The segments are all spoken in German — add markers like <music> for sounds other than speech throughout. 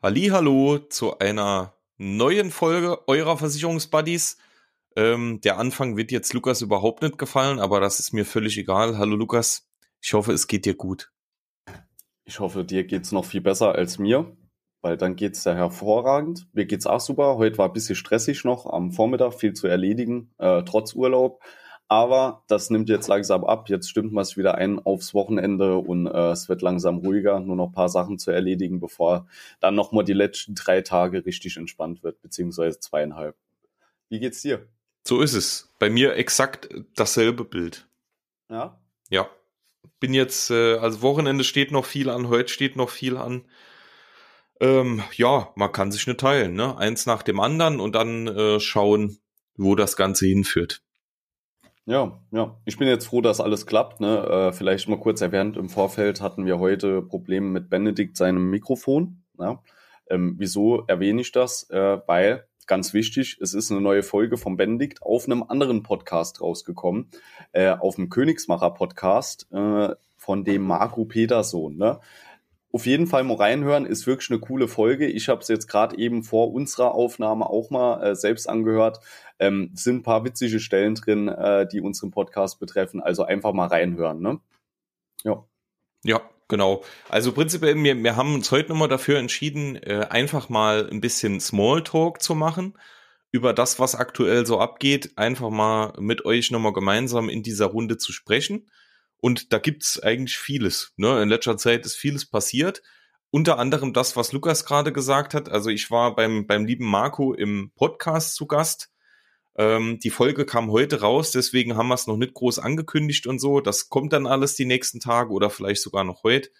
Hallo zu einer neuen Folge eurer Versicherungsbuddies. Ähm, der Anfang wird jetzt Lukas überhaupt nicht gefallen, aber das ist mir völlig egal. Hallo Lukas, ich hoffe, es geht dir gut. Ich hoffe, dir geht's noch viel besser als mir, weil dann geht's ja hervorragend. Mir geht's auch super. Heute war ein bisschen stressig noch am Vormittag, viel zu erledigen, äh, trotz Urlaub. Aber das nimmt jetzt langsam ab. Jetzt stimmt man es wieder ein aufs Wochenende und äh, es wird langsam ruhiger. Nur noch ein paar Sachen zu erledigen, bevor dann nochmal die letzten drei Tage richtig entspannt wird, beziehungsweise zweieinhalb. Wie geht's dir? So ist es. Bei mir exakt dasselbe Bild. Ja? Ja. Bin jetzt, äh, also Wochenende steht noch viel an, heute steht noch viel an. Ähm, ja, man kann sich nicht teilen, ne? Eins nach dem anderen und dann äh, schauen, wo das Ganze hinführt. Ja, ja. Ich bin jetzt froh, dass alles klappt. Ne? Äh, vielleicht mal kurz erwähnt, im Vorfeld hatten wir heute Probleme mit Benedikt seinem Mikrofon. Ja? Ähm, wieso erwähne ich das? Äh, weil, ganz wichtig, es ist eine neue Folge von Benedikt auf einem anderen Podcast rausgekommen, äh, auf dem Königsmacher-Podcast äh, von dem Marco Peterson. Ne? Auf jeden Fall mal reinhören, ist wirklich eine coole Folge. Ich habe es jetzt gerade eben vor unserer Aufnahme auch mal äh, selbst angehört. Ähm, sind ein paar witzige Stellen drin, äh, die unseren Podcast betreffen. Also einfach mal reinhören, ne? Ja. Ja, genau. Also prinzipiell, wir, wir haben uns heute nochmal dafür entschieden, äh, einfach mal ein bisschen Smalltalk zu machen über das, was aktuell so abgeht, einfach mal mit euch nochmal gemeinsam in dieser Runde zu sprechen. Und da gibt's eigentlich vieles. Ne? In letzter Zeit ist vieles passiert. Unter anderem das, was Lukas gerade gesagt hat. Also ich war beim, beim lieben Marco im Podcast zu Gast. Ähm, die Folge kam heute raus, deswegen haben wir es noch nicht groß angekündigt und so. Das kommt dann alles die nächsten Tage oder vielleicht sogar noch heute.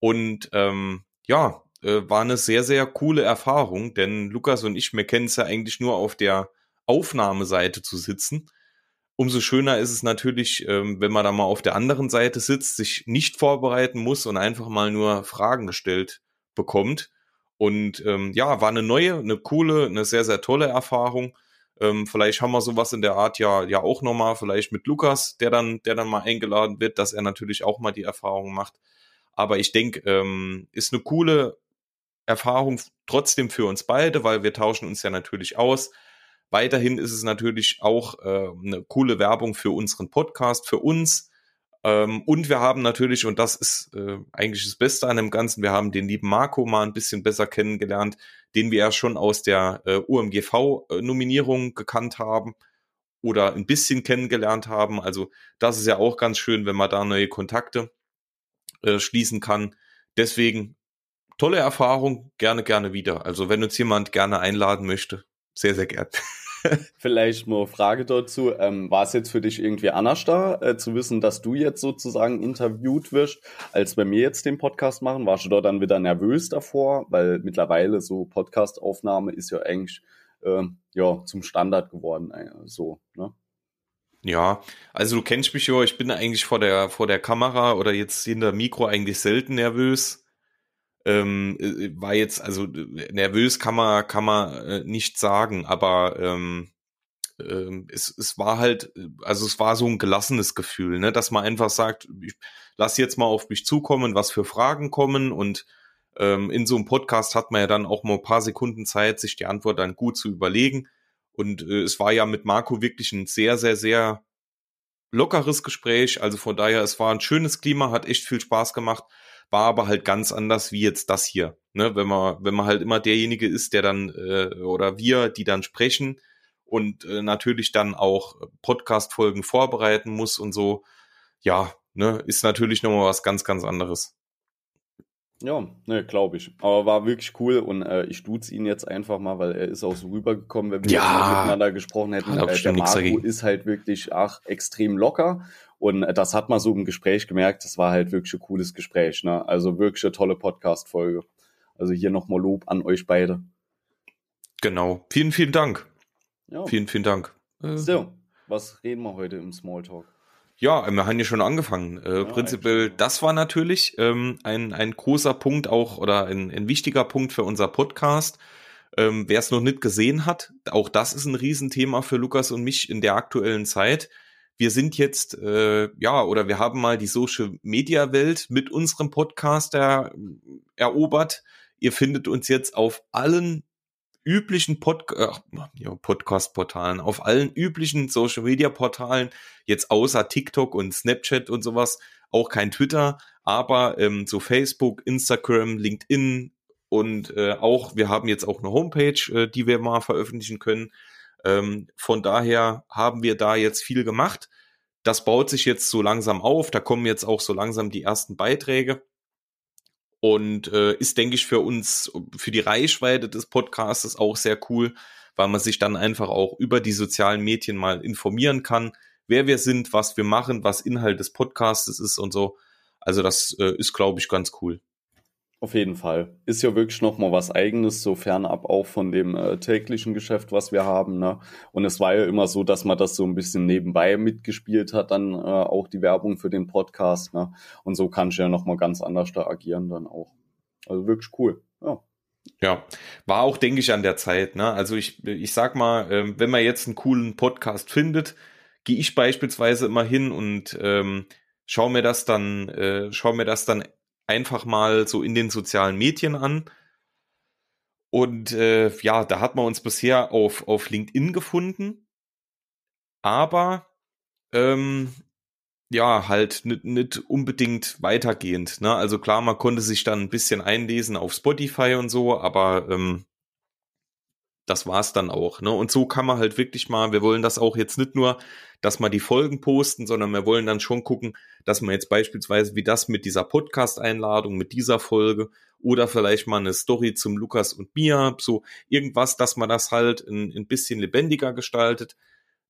Und ähm, ja, äh, war eine sehr, sehr coole Erfahrung, denn Lukas und ich, wir kennen es ja eigentlich nur auf der Aufnahmeseite zu sitzen. Umso schöner ist es natürlich, ähm, wenn man da mal auf der anderen Seite sitzt, sich nicht vorbereiten muss und einfach mal nur Fragen gestellt bekommt. Und ähm, ja, war eine neue, eine coole, eine sehr, sehr tolle Erfahrung. Ähm, vielleicht haben wir sowas in der Art ja, ja auch nochmal, vielleicht mit Lukas, der dann, der dann mal eingeladen wird, dass er natürlich auch mal die Erfahrung macht. Aber ich denke, ähm, ist eine coole Erfahrung trotzdem für uns beide, weil wir tauschen uns ja natürlich aus. Weiterhin ist es natürlich auch äh, eine coole Werbung für unseren Podcast, für uns. Ähm, und wir haben natürlich, und das ist äh, eigentlich das Beste an dem Ganzen, wir haben den lieben Marco mal ein bisschen besser kennengelernt, den wir ja schon aus der äh, UMGV-Nominierung gekannt haben oder ein bisschen kennengelernt haben. Also das ist ja auch ganz schön, wenn man da neue Kontakte äh, schließen kann. Deswegen tolle Erfahrung, gerne, gerne wieder. Also wenn uns jemand gerne einladen möchte, sehr, sehr gern. <laughs> Vielleicht mal Frage dazu. Ähm, war es jetzt für dich irgendwie anders da, äh, zu wissen, dass du jetzt sozusagen interviewt wirst, als bei mir jetzt den Podcast machen? Warst du dort dann wieder nervös davor? Weil mittlerweile so Podcastaufnahme ist ja eigentlich äh, ja, zum Standard geworden. Äh, so, ne? Ja, also du kennst mich ja, ich bin eigentlich vor der, vor der Kamera oder jetzt hinter Mikro eigentlich selten nervös ähm, äh, war jetzt, also nervös kann man, kann man äh, nicht sagen, aber ähm, ähm, es, es war halt, also es war so ein gelassenes Gefühl, ne, dass man einfach sagt, ich lass jetzt mal auf mich zukommen, was für Fragen kommen und ähm, in so einem Podcast hat man ja dann auch mal ein paar Sekunden Zeit, sich die Antwort dann gut zu überlegen. Und äh, es war ja mit Marco wirklich ein sehr, sehr, sehr lockeres Gespräch. Also von daher, es war ein schönes Klima, hat echt viel Spaß gemacht war aber halt ganz anders wie jetzt das hier. Ne? Wenn man, wenn man halt immer derjenige ist, der dann, äh, oder wir, die dann sprechen und äh, natürlich dann auch Podcast-Folgen vorbereiten muss und so, ja, ne, ist natürlich nochmal was ganz, ganz anderes. Ja, ne, glaube ich. Aber war wirklich cool und äh, ich duze ihn jetzt einfach mal, weil er ist auch so rübergekommen, wenn wir ja, miteinander gesprochen hätten. Äh, der Marco ist halt wirklich ach, extrem locker und äh, das hat man so im Gespräch gemerkt. Das war halt wirklich ein cooles Gespräch. Ne? Also wirklich eine tolle Podcast-Folge. Also hier nochmal Lob an euch beide. Genau. Vielen, vielen Dank. Ja. Vielen, vielen Dank. Äh, so, was reden wir heute im Smalltalk? Ja, wir haben ja schon angefangen. Äh, ja, prinzipiell, das war natürlich ähm, ein, ein großer Punkt auch oder ein, ein wichtiger Punkt für unser Podcast. Ähm, Wer es noch nicht gesehen hat, auch das ist ein Riesenthema für Lukas und mich in der aktuellen Zeit wir sind jetzt, äh, ja, oder wir haben mal die Social Media Welt mit unserem Podcast er, erobert, Ihr findet uns jetzt auf allen üblichen Pod ja, Podcast-Portalen, auf allen üblichen Social-Media-Portalen, jetzt außer TikTok und Snapchat und sowas, auch kein Twitter, aber ähm, so Facebook, Instagram, LinkedIn und äh, auch, wir haben jetzt auch eine Homepage, äh, die wir mal veröffentlichen können. Ähm, von daher haben wir da jetzt viel gemacht. Das baut sich jetzt so langsam auf. Da kommen jetzt auch so langsam die ersten Beiträge. Und äh, ist, denke ich, für uns, für die Reichweite des Podcasts auch sehr cool, weil man sich dann einfach auch über die sozialen Medien mal informieren kann, wer wir sind, was wir machen, was Inhalt des Podcasts ist und so. Also das äh, ist, glaube ich, ganz cool. Auf jeden Fall. Ist ja wirklich nochmal was eigenes, so fernab auch von dem äh, täglichen Geschäft, was wir haben. Ne? Und es war ja immer so, dass man das so ein bisschen nebenbei mitgespielt hat, dann äh, auch die Werbung für den Podcast. Ne? Und so kann ich ja nochmal ganz anders da agieren dann auch. Also wirklich cool. Ja. Ja, war auch, denke ich, an der Zeit. Ne? Also ich, ich sag mal, äh, wenn man jetzt einen coolen Podcast findet, gehe ich beispielsweise immer hin und ähm, schau mir das dann, äh, schau mir das dann einfach mal so in den sozialen Medien an. Und äh, ja, da hat man uns bisher auf, auf LinkedIn gefunden. Aber ähm, ja, halt nicht unbedingt weitergehend. Ne? Also klar, man konnte sich dann ein bisschen einlesen auf Spotify und so, aber ähm, das war's dann auch. Ne? Und so kann man halt wirklich mal, wir wollen das auch jetzt nicht nur, dass man die Folgen posten, sondern wir wollen dann schon gucken, dass man jetzt beispielsweise wie das mit dieser Podcast-Einladung, mit dieser Folge oder vielleicht mal eine Story zum Lukas und mir, so irgendwas, dass man das halt ein, ein bisschen lebendiger gestaltet.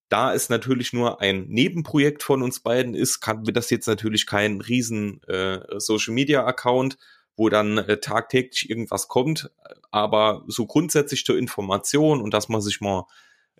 Da es natürlich nur ein Nebenprojekt von uns beiden ist, kann wir das jetzt natürlich kein riesen äh, Social-Media-Account, wo dann äh, tagtäglich irgendwas kommt. Aber so grundsätzlich zur Information und dass man sich mal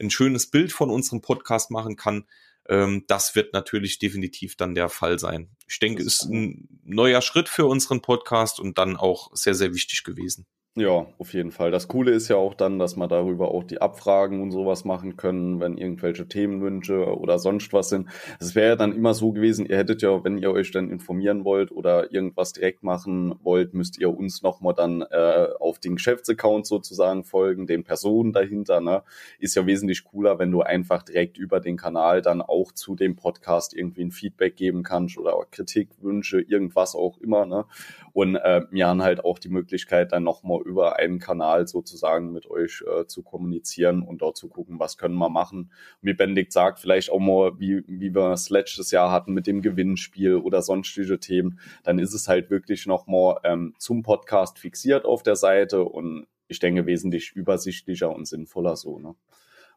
ein schönes Bild von unserem Podcast machen kann, ähm, das wird natürlich definitiv dann der Fall sein. Ich denke, ist ein neuer Schritt für unseren Podcast und dann auch sehr, sehr wichtig gewesen. Ja, auf jeden Fall. Das Coole ist ja auch dann, dass man darüber auch die Abfragen und sowas machen können, wenn irgendwelche Themenwünsche oder sonst was sind. Es wäre ja dann immer so gewesen, ihr hättet ja, wenn ihr euch dann informieren wollt oder irgendwas direkt machen wollt, müsst ihr uns nochmal dann äh, auf den Geschäftsaccount sozusagen folgen, den Personen dahinter. Ne? Ist ja wesentlich cooler, wenn du einfach direkt über den Kanal dann auch zu dem Podcast irgendwie ein Feedback geben kannst oder Kritik, Wünsche, irgendwas auch immer. Ne? Und äh, mir haben halt auch die Möglichkeit, dann nochmal über einen Kanal sozusagen mit euch äh, zu kommunizieren und dort zu gucken, was können wir machen. Wie Benedikt sagt, vielleicht auch mal, wie, wie wir es letztes Jahr hatten mit dem Gewinnspiel oder sonstige Themen, dann ist es halt wirklich nochmal ähm, zum Podcast fixiert auf der Seite und ich denke wesentlich übersichtlicher und sinnvoller so. Ne?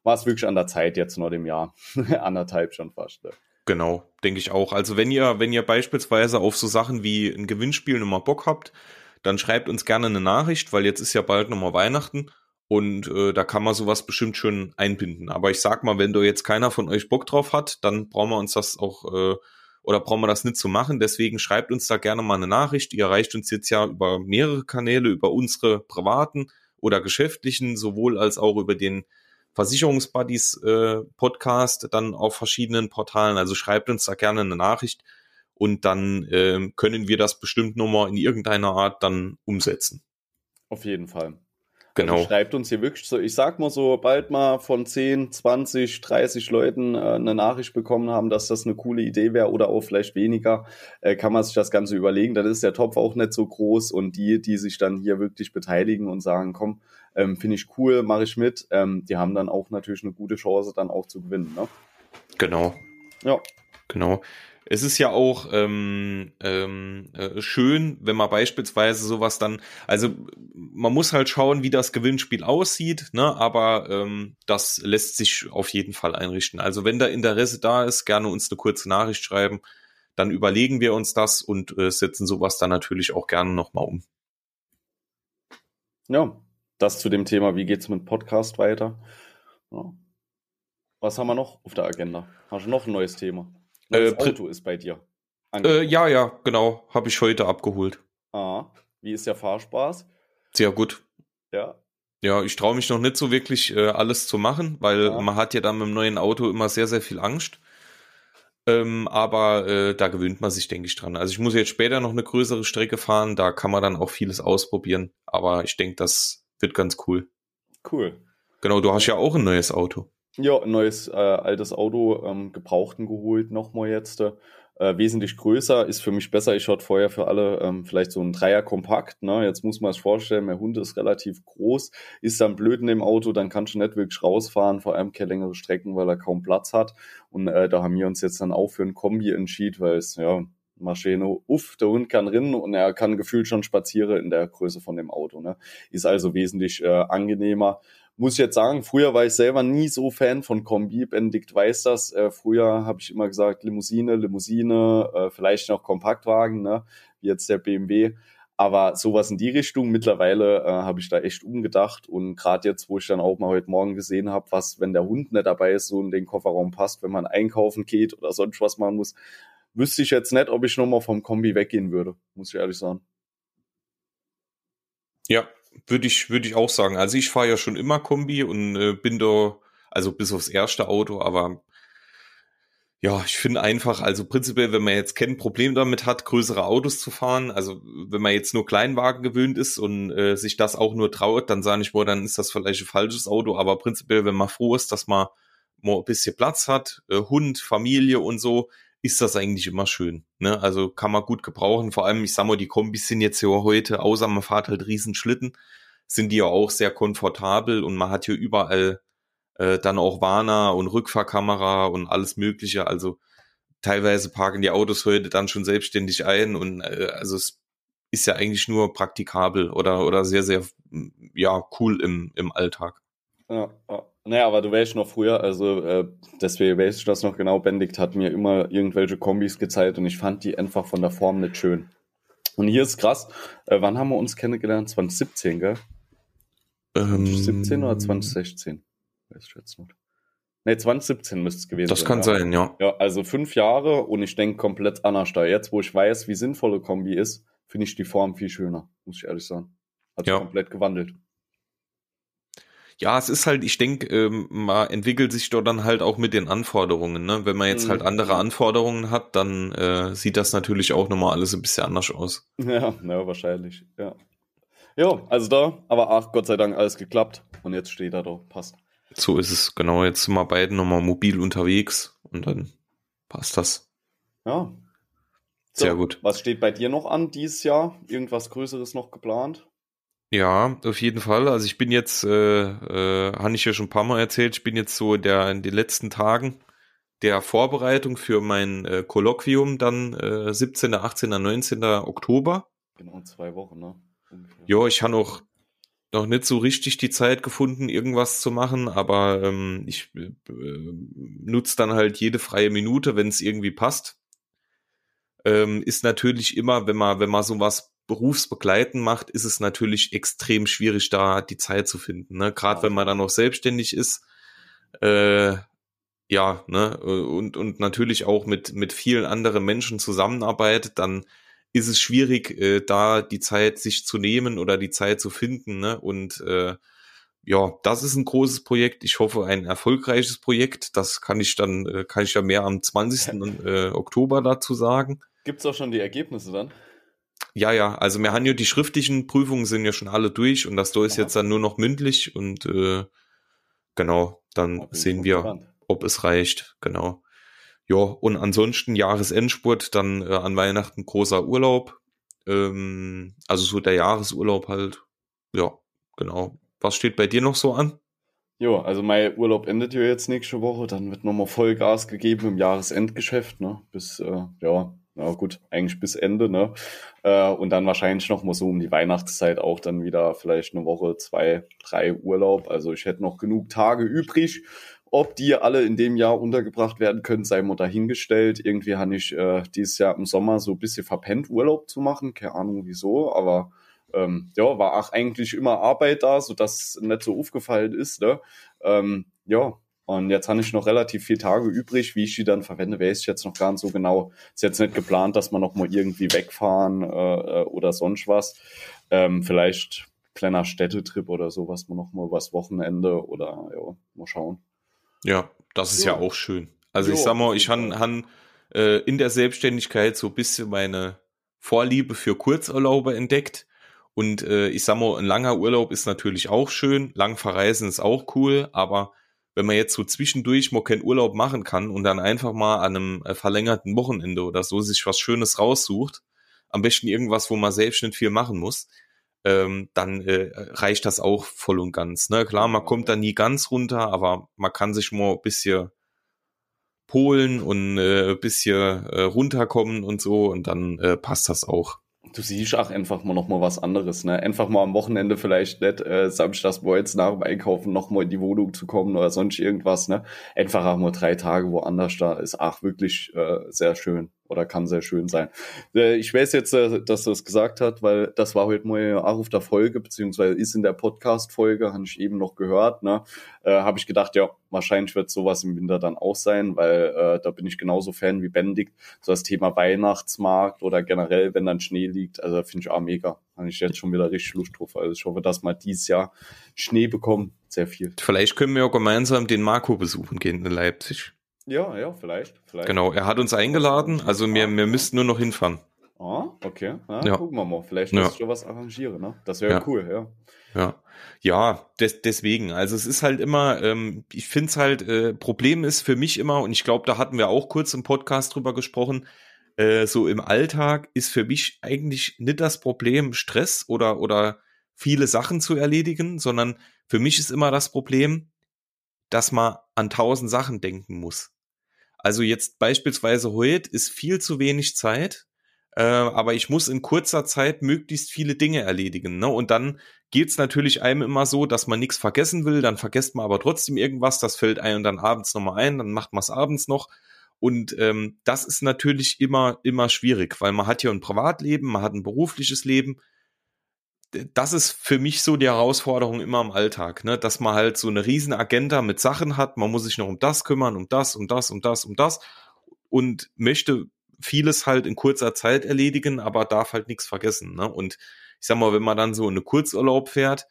War es wirklich an der Zeit jetzt noch dem Jahr, <laughs> anderthalb schon fast. Ne? Genau, denke ich auch. Also wenn ihr, wenn ihr beispielsweise auf so Sachen wie ein Gewinnspiel nochmal Bock habt, dann schreibt uns gerne eine Nachricht, weil jetzt ist ja bald nochmal Weihnachten und äh, da kann man sowas bestimmt schön einbinden. Aber ich sag mal, wenn da jetzt keiner von euch Bock drauf hat, dann brauchen wir uns das auch äh, oder brauchen wir das nicht zu machen. Deswegen schreibt uns da gerne mal eine Nachricht. Ihr erreicht uns jetzt ja über mehrere Kanäle, über unsere privaten oder geschäftlichen, sowohl als auch über den Versicherungsbuddies äh, Podcast dann auf verschiedenen Portalen. Also schreibt uns da gerne eine Nachricht und dann äh, können wir das bestimmt nochmal in irgendeiner Art dann umsetzen. Auf jeden Fall. Genau. Also schreibt uns hier wirklich so, ich sag mal so, bald mal von 10, 20, 30 Leuten äh, eine Nachricht bekommen haben, dass das eine coole Idee wäre oder auch vielleicht weniger, äh, kann man sich das Ganze überlegen. Dann ist der Topf auch nicht so groß und die, die sich dann hier wirklich beteiligen und sagen, komm, ähm, finde ich cool, mache ich mit, ähm, die haben dann auch natürlich eine gute Chance, dann auch zu gewinnen. Ne? Genau. Ja. Genau es ist ja auch ähm, ähm, äh, schön, wenn man beispielsweise sowas dann, also man muss halt schauen, wie das Gewinnspiel aussieht, ne? aber ähm, das lässt sich auf jeden Fall einrichten. Also wenn da Interesse da ist, gerne uns eine kurze Nachricht schreiben, dann überlegen wir uns das und äh, setzen sowas dann natürlich auch gerne nochmal um. Ja, das zu dem Thema, wie geht's mit Podcast weiter? Ja. Was haben wir noch auf der Agenda? Hast du noch ein neues Thema? Neues äh, Auto ist bei dir. Äh, ja, ja, genau. Habe ich heute abgeholt. Ah, wie ist der Fahrspaß? Sehr gut. Ja. Ja, ich traue mich noch nicht so wirklich äh, alles zu machen, weil ja. man hat ja dann mit dem neuen Auto immer sehr, sehr viel Angst. Ähm, aber äh, da gewöhnt man sich, denke ich, dran. Also ich muss jetzt später noch eine größere Strecke fahren, da kann man dann auch vieles ausprobieren. Aber ich denke, das wird ganz cool. Cool. Genau, du hast ja auch ein neues Auto. Ja, ein neues äh, altes Auto, ähm, gebrauchten geholt, nochmal jetzt. Äh, wesentlich größer, ist für mich besser. Ich hatte vorher für alle ähm, vielleicht so ein Dreier kompakt. Ne? Jetzt muss man es vorstellen, mein Hund ist relativ groß, ist dann blöd in dem Auto, dann kannst du nicht wirklich rausfahren, vor allem keine längere Strecken, weil er kaum Platz hat. Und äh, da haben wir uns jetzt dann auch für ein Kombi entschieden, weil es, ja, Maschine, uff, der Hund kann rinnen und er kann gefühlt schon spazieren in der Größe von dem Auto. Ne? Ist also wesentlich äh, angenehmer muss ich jetzt sagen, früher war ich selber nie so Fan von Kombi. Benedikt weiß das. Äh, früher habe ich immer gesagt, Limousine, Limousine, äh, vielleicht noch Kompaktwagen, ne? wie jetzt der BMW. Aber sowas in die Richtung, mittlerweile äh, habe ich da echt umgedacht. Und gerade jetzt, wo ich dann auch mal heute Morgen gesehen habe, was, wenn der Hund nicht dabei ist, so in den Kofferraum passt, wenn man einkaufen geht oder sonst was machen muss, wüsste ich jetzt nicht, ob ich nochmal vom Kombi weggehen würde, muss ich ehrlich sagen. Ja, würde ich, würde ich auch sagen. Also ich fahre ja schon immer Kombi und äh, bin da, also bis aufs erste Auto, aber ja, ich finde einfach, also prinzipiell, wenn man jetzt kein Problem damit hat, größere Autos zu fahren, also wenn man jetzt nur Kleinwagen gewöhnt ist und äh, sich das auch nur traut, dann sage ich mal, dann ist das vielleicht ein falsches Auto, aber prinzipiell, wenn man froh ist, dass man mal ein bisschen Platz hat, äh, Hund, Familie und so, ist das eigentlich immer schön. Ne? Also kann man gut gebrauchen. Vor allem, ich sag mal, die Kombis sind jetzt ja heute, außer man fährt halt Riesenschlitten, sind die ja auch sehr komfortabel und man hat hier überall äh, dann auch Warner und Rückfahrkamera und alles Mögliche. Also teilweise parken die Autos heute dann schon selbstständig ein und äh, also es ist ja eigentlich nur praktikabel oder oder sehr sehr ja cool im im Alltag. Ja, ja. Naja, aber du weißt noch früher, also äh, deswegen weißt du das noch genau, Benedikt hat mir immer irgendwelche Kombis gezeigt und ich fand die einfach von der Form nicht schön. Und hier ist krass, äh, wann haben wir uns kennengelernt? 2017, gell? Ähm, 2017 oder 2016? Weiß ich jetzt nicht. Ne, 2017 müsste es gewesen das sein. Das kann ja. sein, ja. Ja, also fünf Jahre und ich denke komplett anders da. Jetzt, wo ich weiß, wie sinnvolle Kombi ist, finde ich die Form viel schöner, muss ich ehrlich sagen. Hat ja. komplett gewandelt. Ja, es ist halt, ich denke, ähm, man entwickelt sich dort dann halt auch mit den Anforderungen. Ne? Wenn man jetzt halt mhm. andere Anforderungen hat, dann äh, sieht das natürlich auch nochmal alles ein bisschen anders aus. <laughs> Ja, ja, wahrscheinlich, ja. Ja, also da, aber ach, Gott sei Dank alles geklappt und jetzt steht er da, passt. So ist es, genau. Jetzt sind wir beide nochmal mobil unterwegs und dann passt das. Ja. So, Sehr gut. Was steht bei dir noch an dieses Jahr? Irgendwas Größeres noch geplant? Ja, auf jeden Fall. Also ich bin jetzt, äh, äh, habe ich ja schon ein paar Mal erzählt, ich bin jetzt so der in den letzten Tagen der Vorbereitung für mein äh, Kolloquium dann äh, 17., 18., 19. Oktober. Genau, zwei Wochen, ne? Ja, ich habe noch, noch nicht so richtig die Zeit gefunden, irgendwas zu machen, aber ähm, ich äh, nutze dann halt jede freie Minute, wenn es irgendwie passt. Ähm, ist natürlich immer, wenn man, wenn man sowas berufsbegleitend macht, ist es natürlich extrem schwierig, da die Zeit zu finden. Ne? Gerade wenn man dann noch selbstständig ist. Äh, ja, ne, und, und natürlich auch mit, mit vielen anderen Menschen zusammenarbeitet, dann ist es schwierig, äh, da die Zeit sich zu nehmen oder die Zeit zu finden. Ne? Und äh, ja, das ist ein großes Projekt. Ich hoffe, ein erfolgreiches Projekt. Das kann ich dann, äh, kann ich ja mehr am 20. äh, Oktober dazu sagen. Gibt's auch schon die Ergebnisse dann? Ja, ja, also wir haben ja die schriftlichen Prüfungen sind ja schon alle durch und das da ist Aha. jetzt dann nur noch mündlich und äh, genau, dann okay, sehen wir, gespannt. ob es reicht, genau. Ja, und ansonsten Jahresendspurt, dann äh, an Weihnachten großer Urlaub, ähm, also so der Jahresurlaub halt, ja, genau. Was steht bei dir noch so an? Ja, also mein Urlaub endet ja jetzt nächste Woche, dann wird nochmal Vollgas gegeben im Jahresendgeschäft, ne, bis, äh, ja, ja gut, eigentlich bis Ende, ne? Äh, und dann wahrscheinlich noch mal so um die Weihnachtszeit auch dann wieder vielleicht eine Woche, zwei, drei Urlaub. Also ich hätte noch genug Tage übrig. Ob die alle in dem Jahr untergebracht werden können, sei mal dahingestellt. Irgendwie habe ich äh, dieses Jahr im Sommer so ein bisschen verpennt, Urlaub zu machen. Keine Ahnung wieso, aber ähm, ja, war auch eigentlich immer Arbeit da, sodass nicht so aufgefallen ist. Ne? Ähm, ja, und jetzt habe ich noch relativ viele Tage übrig. Wie ich die dann verwende, weiß ich jetzt noch gar nicht so genau. Ist jetzt nicht geplant, dass wir noch mal irgendwie wegfahren äh, äh, oder sonst was. Ähm, vielleicht kleiner Städtetrip oder so, was man noch mal was Wochenende oder ja, mal schauen. Ja, das ist jo. ja auch schön. Also jo, ich sag mal, ich han äh, in der Selbstständigkeit so ein bisschen meine Vorliebe für Kurzurlaube entdeckt. Und äh, ich sag mal, ein langer Urlaub ist natürlich auch schön, lang verreisen ist auch cool, aber wenn man jetzt so zwischendurch mal keinen Urlaub machen kann und dann einfach mal an einem äh, verlängerten Wochenende oder so sich was Schönes raussucht, am besten irgendwas, wo man selbst nicht viel machen muss, ähm, dann äh, reicht das auch voll und ganz. Ne? Klar, man kommt da nie ganz runter, aber man kann sich mal ein bisschen polen und äh, ein bisschen äh, runterkommen und so und dann äh, passt das auch. Du siehst auch einfach mal noch mal was anderes, ne? Einfach mal am Wochenende vielleicht nicht äh, samstags jetzt nach dem Einkaufen noch mal in die Wohnung zu kommen oder sonst irgendwas, ne? Einfach auch mal drei Tage woanders da ist auch wirklich äh, sehr schön oder kann sehr schön sein. Äh, ich weiß jetzt, äh, dass du es gesagt hast, weil das war heute mal auf der Folge, beziehungsweise ist in der Podcast-Folge, habe ich eben noch gehört, ne? Äh, habe ich gedacht, ja, wahrscheinlich wird sowas im Winter dann auch sein, weil äh, da bin ich genauso Fan wie Benedikt. So das Thema Weihnachtsmarkt oder generell, wenn dann Schnee liegt, also finde ich auch mega. Habe ich jetzt schon wieder richtig Lust drauf. Also ich hoffe, dass wir dieses Jahr Schnee bekommen. Sehr viel. Vielleicht können wir ja gemeinsam den Marco besuchen gehen in Leipzig. Ja, ja, vielleicht, vielleicht. Genau, er hat uns eingeladen, also wir, wir müssten nur noch hinfahren. Ah, okay. Ja, ja. Gucken wir mal. Vielleicht ja. ich was arrangieren, ne? Das wäre ja. cool, ja. Ja, ja des, deswegen. Also es ist halt immer, ähm, ich finde es halt, äh, Problem ist für mich immer, und ich glaube, da hatten wir auch kurz im Podcast drüber gesprochen, äh, so im Alltag ist für mich eigentlich nicht das Problem Stress oder, oder viele Sachen zu erledigen, sondern für mich ist immer das Problem, dass man an tausend Sachen denken muss. Also jetzt beispielsweise heute ist viel zu wenig Zeit, äh, aber ich muss in kurzer Zeit möglichst viele Dinge erledigen. Ne? Und dann geht's natürlich einem immer so, dass man nichts vergessen will, dann vergesst man aber trotzdem irgendwas, das fällt einem dann abends nochmal ein, dann macht man es abends noch. Und ähm, das ist natürlich immer, immer schwierig, weil man hat ja ein Privatleben, man hat ein berufliches Leben das ist für mich so die Herausforderung immer im Alltag, ne? dass man halt so eine riesen Agenda mit Sachen hat, man muss sich noch um das kümmern, um das, um das, um das, um das und möchte vieles halt in kurzer Zeit erledigen, aber darf halt nichts vergessen. Ne? Und ich sag mal, wenn man dann so eine Kurzurlaub fährt,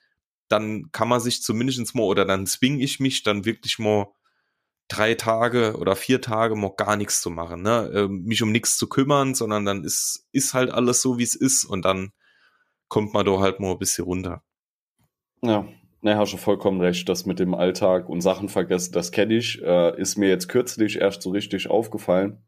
dann kann man sich zumindest mal oder dann zwinge ich mich dann wirklich mal drei Tage oder vier Tage mal gar nichts zu machen, ne? Ähm, mich um nichts zu kümmern, sondern dann ist, ist halt alles so, wie es ist und dann kommt man da halt mal ein bisschen runter. Ja, ne, hast du vollkommen recht. Das mit dem Alltag und Sachen vergessen, das kenne ich. Äh, ist mir jetzt kürzlich erst so richtig aufgefallen.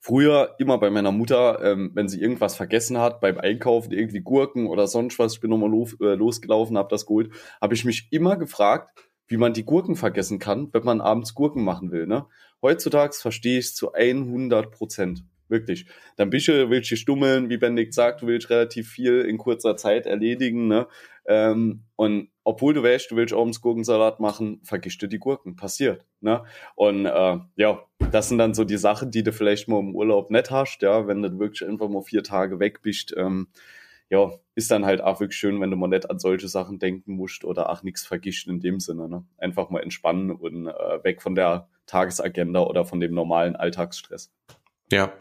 Früher immer bei meiner Mutter, ähm, wenn sie irgendwas vergessen hat beim Einkaufen, irgendwie Gurken oder sonst was, ich bin nochmal los, äh, losgelaufen, habe das geholt, habe ich mich immer gefragt, wie man die Gurken vergessen kann, wenn man abends Gurken machen will. Ne? Heutzutage verstehe ich es zu 100 Prozent. Wirklich. Dann bist du, willst du stummeln, wie Benedikt sagt, du willst relativ viel in kurzer Zeit erledigen, ne? Ähm, und obwohl du weißt, du willst abends Gurkensalat machen, vergisst du die Gurken. Passiert, ne? Und äh, ja, das sind dann so die Sachen, die du vielleicht mal im Urlaub nicht hast, ja, wenn du wirklich einfach mal vier Tage weg bist, ähm, ja, ist dann halt auch wirklich schön, wenn du mal nicht an solche Sachen denken musst oder auch nichts vergisst in dem Sinne, ne? Einfach mal entspannen und äh, weg von der Tagesagenda oder von dem normalen Alltagsstress. Ja,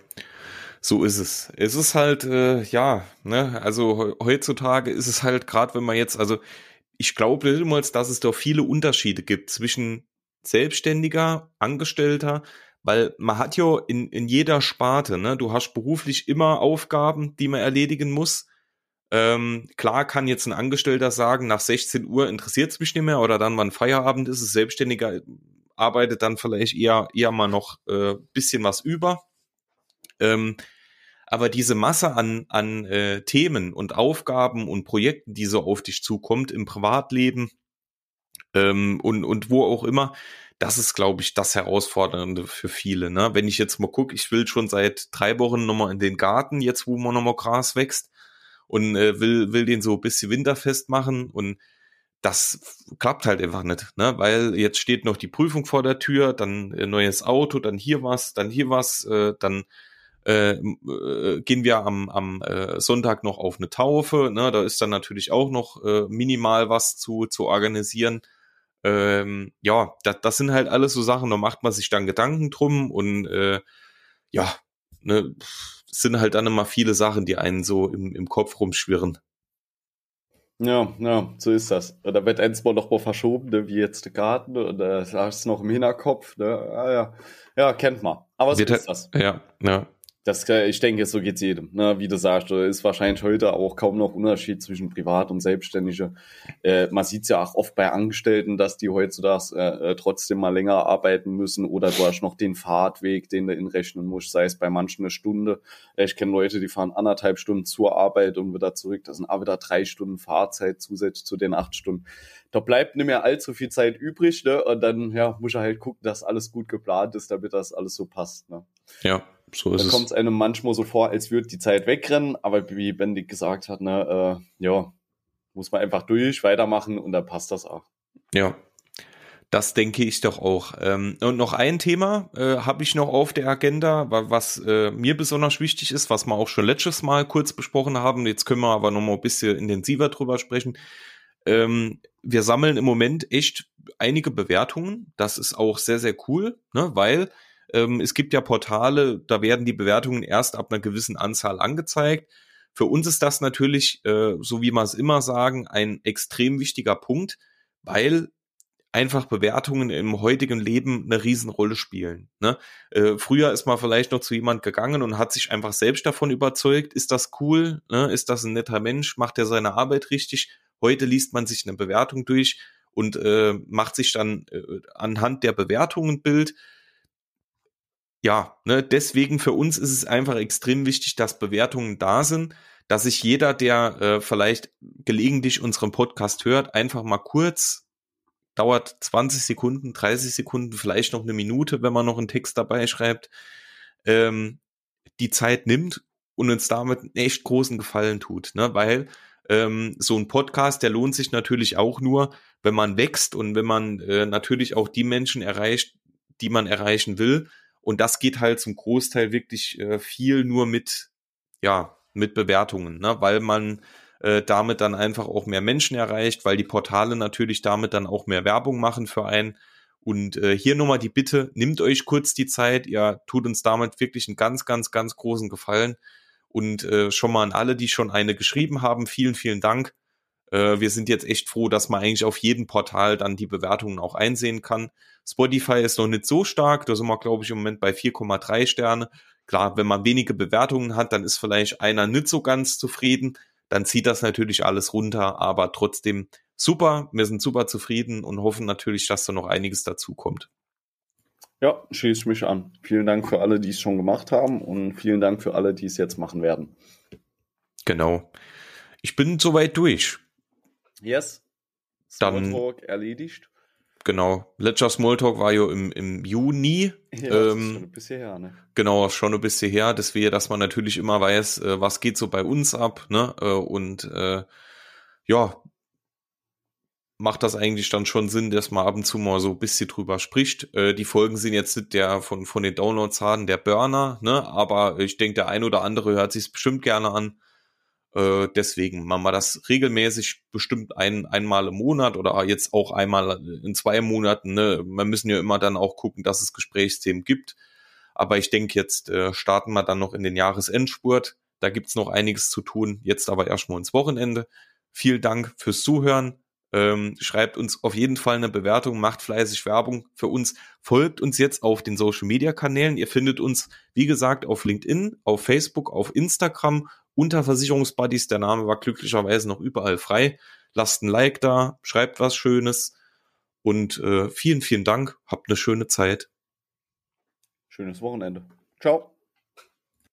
so ist es. Es ist halt, äh, ja, ne, also heutzutage ist es halt, gerade wenn man jetzt, also ich glaube niemals, dass es da viele Unterschiede gibt zwischen Selbstständiger, Angestellter, weil man hat ja in, in jeder Sparte, ne, du hast beruflich immer Aufgaben, die man erledigen muss. Ähm, klar kann jetzt ein Angestellter sagen, nach 16 Uhr interessiert es mich nicht mehr oder dann, wann Feierabend ist, es Selbstständiger arbeitet dann vielleicht eher, eher mal noch äh, bisschen was über. Ähm, aber diese Masse an, an äh, Themen und Aufgaben und Projekten, die so auf dich zukommt im Privatleben ähm, und, und wo auch immer, das ist, glaube ich, das Herausfordernde für viele. Ne? Wenn ich jetzt mal gucke, ich will schon seit drei Wochen nochmal in den Garten, jetzt wo man nochmal Gras wächst und äh, will, will den so ein bisschen winterfest machen und das klappt halt einfach nicht, ne? weil jetzt steht noch die Prüfung vor der Tür, dann äh, neues Auto, dann hier was, dann hier was, äh, dann äh, äh, gehen wir am, am äh, Sonntag noch auf eine Taufe. Ne? Da ist dann natürlich auch noch äh, minimal was zu, zu organisieren. Ähm, ja, das, das sind halt alles so Sachen, da macht man sich dann Gedanken drum und äh, ja, ne, sind halt dann immer viele Sachen, die einen so im, im Kopf rumschwirren. Ja, ja, so ist das. Und da wird eins mal noch mal verschoben, ne, wie jetzt der Garten, und da äh, hast du noch im Hinterkopf, ne? Ah, ja. ja, kennt man. Aber so Wird ist halt- das. Ja, ja. Das, äh, ich denke, so geht's jedem. Ne? Wie du sagst, da ist wahrscheinlich heute auch kaum noch Unterschied zwischen Privat und Selbstständige. Äh, man sieht's ja auch oft bei Angestellten, dass die heutzutage äh, äh, trotzdem mal länger arbeiten müssen oder du hast noch den Fahrtweg, den du inrechnen musst, sei es bei manchen eine Stunde. Äh, ich kenne Leute, die fahren anderthalb Stunden zur Arbeit und wieder zurück. Das sind auch wieder drei Stunden Fahrzeit zusätzlich zu den acht Stunden. Da bleibt nicht mehr allzu viel Zeit übrig, ne? Und dann ja, muss er halt gucken, dass alles gut geplant ist, damit das alles so passt. Ne? Ja, so ist Da es. kommt es einem manchmal so vor, als würde die Zeit wegrennen, aber wie Bendig gesagt hat, ne, äh, ja, muss man einfach durch, weitermachen und dann passt das auch. Ja, das denke ich doch auch. Ähm, und noch ein Thema äh, habe ich noch auf der Agenda, wa- was äh, mir besonders wichtig ist, was wir auch schon letztes Mal kurz besprochen haben. Jetzt können wir aber noch mal ein bisschen intensiver drüber sprechen. Ähm, wir sammeln im Moment echt einige Bewertungen. Das ist auch sehr, sehr cool, ne? weil ähm, es gibt ja Portale, da werden die Bewertungen erst ab einer gewissen Anzahl angezeigt. Für uns ist das natürlich, äh, so wie wir es immer sagen, ein extrem wichtiger Punkt, weil einfach Bewertungen im heutigen Leben eine Riesenrolle spielen. Ne? Äh, früher ist man vielleicht noch zu jemand gegangen und hat sich einfach selbst davon überzeugt, ist das cool, ne? ist das ein netter Mensch, macht er seine Arbeit richtig. Heute liest man sich eine Bewertung durch und äh, macht sich dann äh, anhand der Bewertungen ein Bild. Ja, ne, deswegen für uns ist es einfach extrem wichtig, dass Bewertungen da sind, dass sich jeder, der äh, vielleicht gelegentlich unseren Podcast hört, einfach mal kurz dauert 20 Sekunden, 30 Sekunden, vielleicht noch eine Minute, wenn man noch einen Text dabei schreibt, ähm, die Zeit nimmt und uns damit einen echt großen Gefallen tut, ne? weil ähm, so ein Podcast, der lohnt sich natürlich auch nur, wenn man wächst und wenn man äh, natürlich auch die Menschen erreicht, die man erreichen will. Und das geht halt zum Großteil wirklich äh, viel nur mit, ja, mit Bewertungen, ne? weil man äh, damit dann einfach auch mehr Menschen erreicht, weil die Portale natürlich damit dann auch mehr Werbung machen für einen. Und äh, hier nochmal die Bitte, nimmt euch kurz die Zeit, ihr tut uns damit wirklich einen ganz, ganz, ganz großen Gefallen. Und äh, schon mal an alle, die schon eine geschrieben haben, vielen, vielen Dank. Äh, wir sind jetzt echt froh, dass man eigentlich auf jedem Portal dann die Bewertungen auch einsehen kann. Spotify ist noch nicht so stark, da sind wir, glaube ich, im Moment bei 4,3 Sterne. Klar, wenn man wenige Bewertungen hat, dann ist vielleicht einer nicht so ganz zufrieden. Dann zieht das natürlich alles runter, aber trotzdem super. Wir sind super zufrieden und hoffen natürlich, dass da noch einiges dazu kommt. Ja, schließe ich mich an. Vielen Dank für alle, die es schon gemacht haben und vielen Dank für alle, die es jetzt machen werden. Genau. Ich bin soweit durch. Yes. Dann- Smalltalk erledigt. Genau. Letzter Smalltalk war ja im, im Juni. Ja, das Ähm, ist schon ein bisschen her, ne? Genau, schon ein bisschen her. Deswegen, dass man natürlich immer weiß, äh, was geht so bei uns ab, ne? Äh, und äh, ja, macht das eigentlich dann schon Sinn, dass man ab und zu mal so ein bisschen drüber spricht. Äh, die Folgen sind jetzt nicht der von, von den Downloadzahlen der Burner, ne? Aber ich denke, der ein oder andere hört sich bestimmt gerne an. Äh, deswegen machen wir das regelmäßig, bestimmt ein, einmal im Monat oder jetzt auch einmal in zwei Monaten. Ne? Wir müssen ja immer dann auch gucken, dass es Gesprächsthemen gibt. Aber ich denke, jetzt äh, starten wir dann noch in den Jahresendspurt. Da gibt's noch einiges zu tun. Jetzt aber erstmal ins Wochenende. Vielen Dank fürs Zuhören. Ähm, schreibt uns auf jeden Fall eine Bewertung, macht fleißig Werbung für uns. Folgt uns jetzt auf den Social Media Kanälen. Ihr findet uns, wie gesagt, auf LinkedIn, auf Facebook, auf Instagram unter Versicherungsbuddies. Der Name war glücklicherweise noch überall frei. Lasst ein Like da, schreibt was Schönes und äh, vielen, vielen Dank. Habt eine schöne Zeit. Schönes Wochenende. Ciao.